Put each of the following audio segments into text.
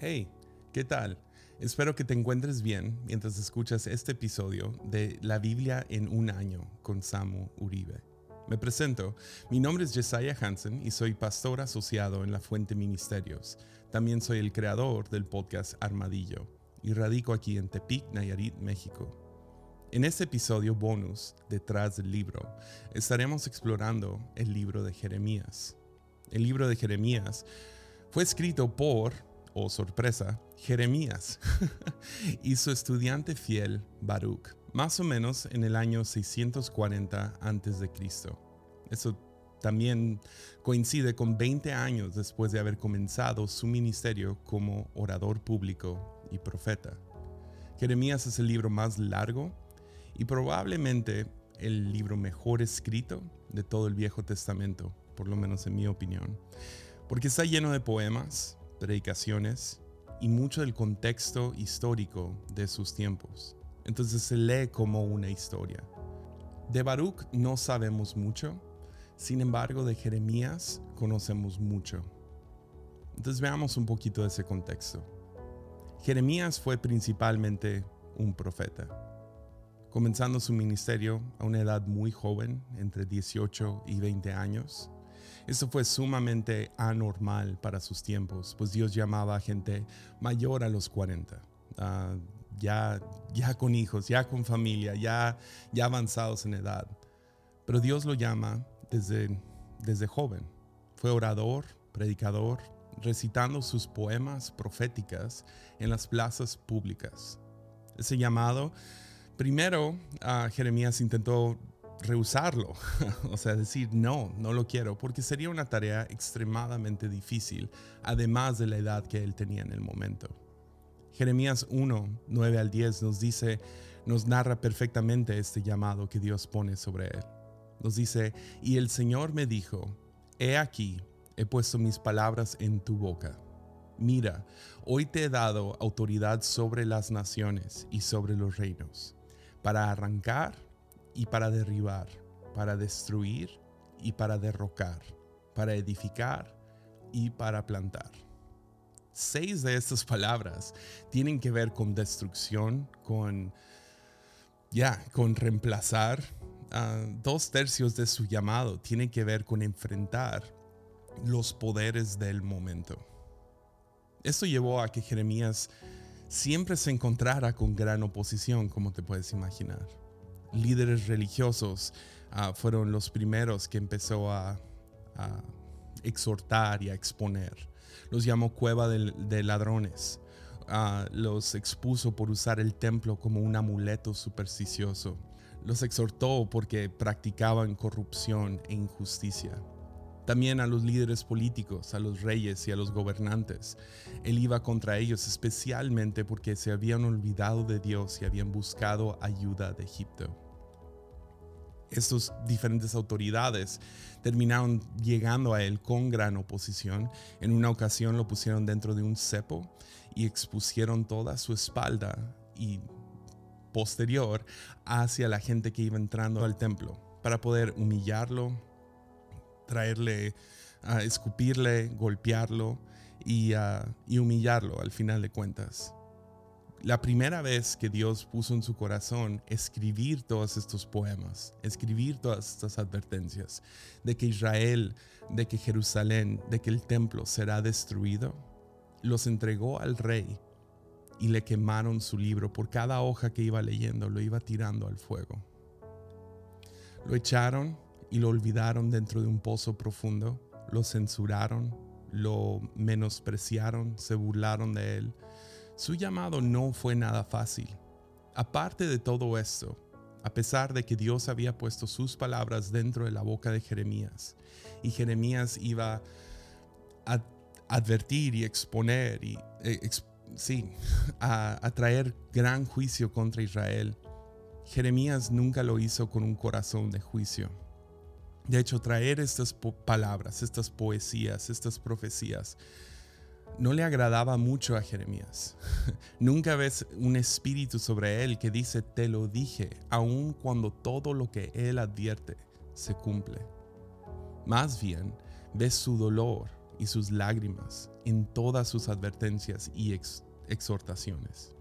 Hey, ¿qué tal? Espero que te encuentres bien mientras escuchas este episodio de La Biblia en un año con Samu Uribe. Me presento, mi nombre es Jesiah Hansen y soy pastor asociado en La Fuente Ministerios. También soy el creador del podcast Armadillo y radico aquí en Tepic, Nayarit, México. En este episodio bonus, detrás del libro, estaremos explorando el libro de Jeremías. El libro de Jeremías fue escrito por o sorpresa, Jeremías y su estudiante fiel Baruch, más o menos en el año 640 a.C. Eso también coincide con 20 años después de haber comenzado su ministerio como orador público y profeta. Jeremías es el libro más largo y probablemente el libro mejor escrito de todo el Viejo Testamento, por lo menos en mi opinión, porque está lleno de poemas, predicaciones y mucho del contexto histórico de sus tiempos. Entonces se lee como una historia. De Baruch no sabemos mucho, sin embargo de Jeremías conocemos mucho. Entonces veamos un poquito de ese contexto. Jeremías fue principalmente un profeta, comenzando su ministerio a una edad muy joven, entre 18 y 20 años. Esto fue sumamente anormal para sus tiempos, pues Dios llamaba a gente mayor a los 40, ah, ya, ya con hijos, ya con familia, ya, ya avanzados en edad. Pero Dios lo llama desde, desde joven. Fue orador, predicador, recitando sus poemas proféticas en las plazas públicas. Ese llamado, primero uh, Jeremías intentó rehusarlo, o sea, decir no, no lo quiero, porque sería una tarea extremadamente difícil, además de la edad que él tenía en el momento. Jeremías 1, 9 al 10 nos dice, nos narra perfectamente este llamado que Dios pone sobre él. Nos dice, y el Señor me dijo, he aquí, he puesto mis palabras en tu boca. Mira, hoy te he dado autoridad sobre las naciones y sobre los reinos, para arrancar y para derribar, para destruir y para derrocar, para edificar y para plantar. Seis de estas palabras tienen que ver con destrucción, con ya, con reemplazar. Ah, dos tercios de su llamado tienen que ver con enfrentar los poderes del momento. Esto llevó a que Jeremías siempre se encontrara con gran oposición, como te puedes imaginar líderes religiosos ah, fueron los primeros que empezó a, exhortar y a exponer. Los llamó cueva de, ladrones. Ah, los expuso por usar el templo como un amuleto supersticioso. Los exhortó porque practicaban corrupción e injusticia también a los líderes políticos, a los reyes y a los gobernantes. Él iba contra ellos especialmente porque se habían olvidado de Dios y habían buscado ayuda de Egipto. Estas diferentes autoridades terminaron llegando a él con gran oposición. En una ocasión lo pusieron dentro de un cepo y expusieron toda su espalda y posterior hacia la gente que iba entrando al templo para poder humillarlo, traerle, a escupirle, golpearlo y, y humillarlo al final de cuentas. La primera vez que Dios puso en su corazón escribir todos estos poemas, escribir todas estas advertencias de que Israel, de que Jerusalén, de que el templo será destruido, los entregó al rey y le quemaron su libro. Por cada hoja que iba leyendo, lo iba tirando al fuego. Lo echaron y lo olvidaron dentro de un pozo profundo, lo censuraron, lo menospreciaron, se burlaron de él. Su llamado no fue nada fácil. Aparte de todo esto, a pesar de que Dios había puesto sus palabras dentro de la boca de Jeremías, y Jeremías iba a advertir y exponer y eh, sí, a, a traer gran juicio contra Israel, Jeremías nunca lo hizo con un corazón de juicio de hecho, traer estas palabras, estas poesías, estas profecías, no le agradaba mucho a Jeremías. Nunca ves un espíritu sobre él que dice, te lo dije, aun cuando todo lo que él advierte se cumple. Más bien, ves su dolor, y sus lágrimas en todas sus advertencias y exhortaciones.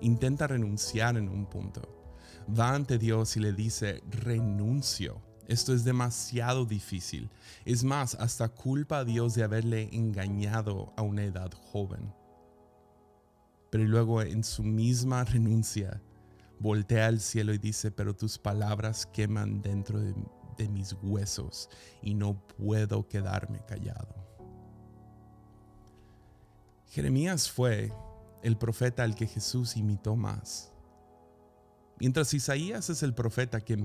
Intenta renunciar en un punto. Va ante Dios y le dice, renuncio. Esto es demasiado difícil. Es más, hasta culpa a Dios de haberle engañado a una edad joven. Pero luego en su misma renuncia, voltea al cielo y dice, pero tus palabras queman dentro de, mis huesos y no puedo quedarme callado. Jeremías fue el profeta al que Jesús imitó más. Mientras Isaías es el profeta que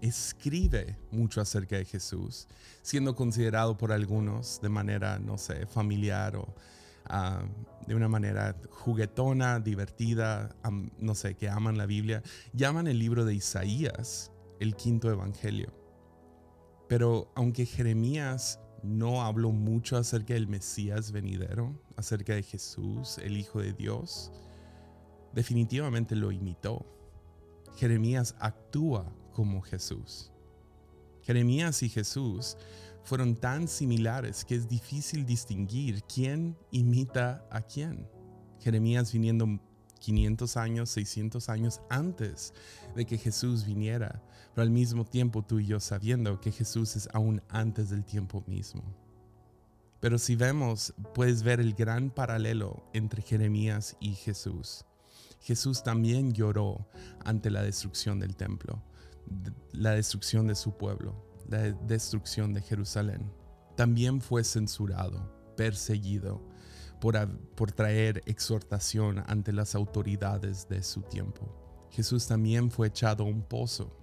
escribe mucho acerca de Jesús, siendo considerado por algunos de manera, no sé, familiar o ah, de una manera juguetona, divertida, no sé, que aman la Biblia, llaman el libro de Isaías el quinto evangelio. Pero aunque Jeremías no habló mucho acerca del Mesías venidero, acerca de Jesús, el Hijo de Dios, definitivamente lo imitó. Jeremías actúa como Jesús. Jeremías y Jesús fueron tan similares que es difícil distinguir quién imita a quién. Jeremías viniendo 500 años, 600 años antes de que Jesús viniera, pero al mismo tiempo tú y yo sabiendo que Jesús es aún antes del tiempo mismo. Pero si vemos, puedes ver el gran paralelo entre Jeremías y Jesús. Jesús también lloró ante la destrucción del templo, la destrucción de su pueblo, la destrucción de Jerusalén. También fue censurado, perseguido, por, traer exhortación ante las autoridades de su tiempo. Jesús también fue echado a un pozo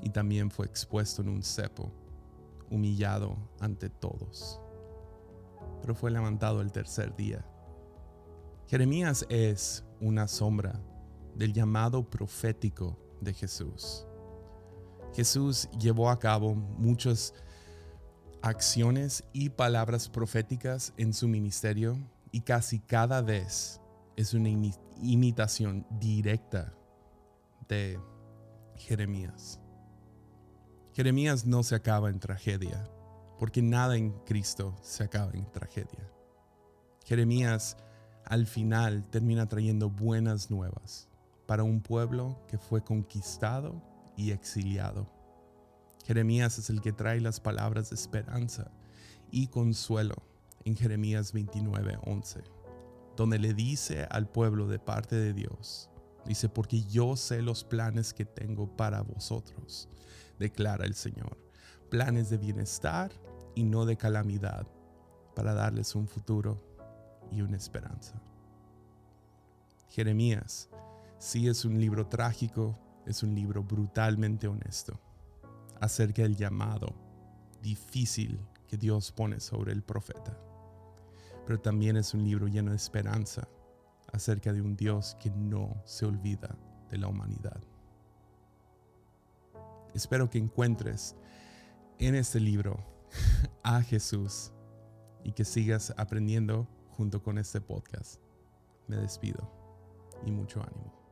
y también fue expuesto en un cepo, humillado ante todos. Pero fue levantado el tercer día. Jeremías es una sombra del llamado profético de Jesús. Jesús llevó a cabo muchos acciones y palabras proféticas en su ministerio y casi cada vez es una imitación directa de Jeremías. Jeremías no se acaba en tragedia, porque nada en Cristo se acaba en tragedia. Jeremías al final termina trayendo buenas nuevas para un pueblo que fue conquistado y exiliado Jeremías es el que trae las palabras de esperanza y consuelo en Jeremías 29:11, donde le dice al pueblo de parte de Dios, dice, porque yo sé los planes que tengo para vosotros, declara el Señor, planes de bienestar y no de calamidad, para darles un futuro y una esperanza. Jeremías sí es un libro trágico, es un libro brutalmente honesto acerca del llamado difícil que Dios pone sobre el profeta. Pero también es un libro lleno de esperanza acerca de un Dios que no se olvida de la humanidad. Espero que encuentres en este libro a Jesús y que sigas aprendiendo junto con este podcast. Me despido y mucho ánimo.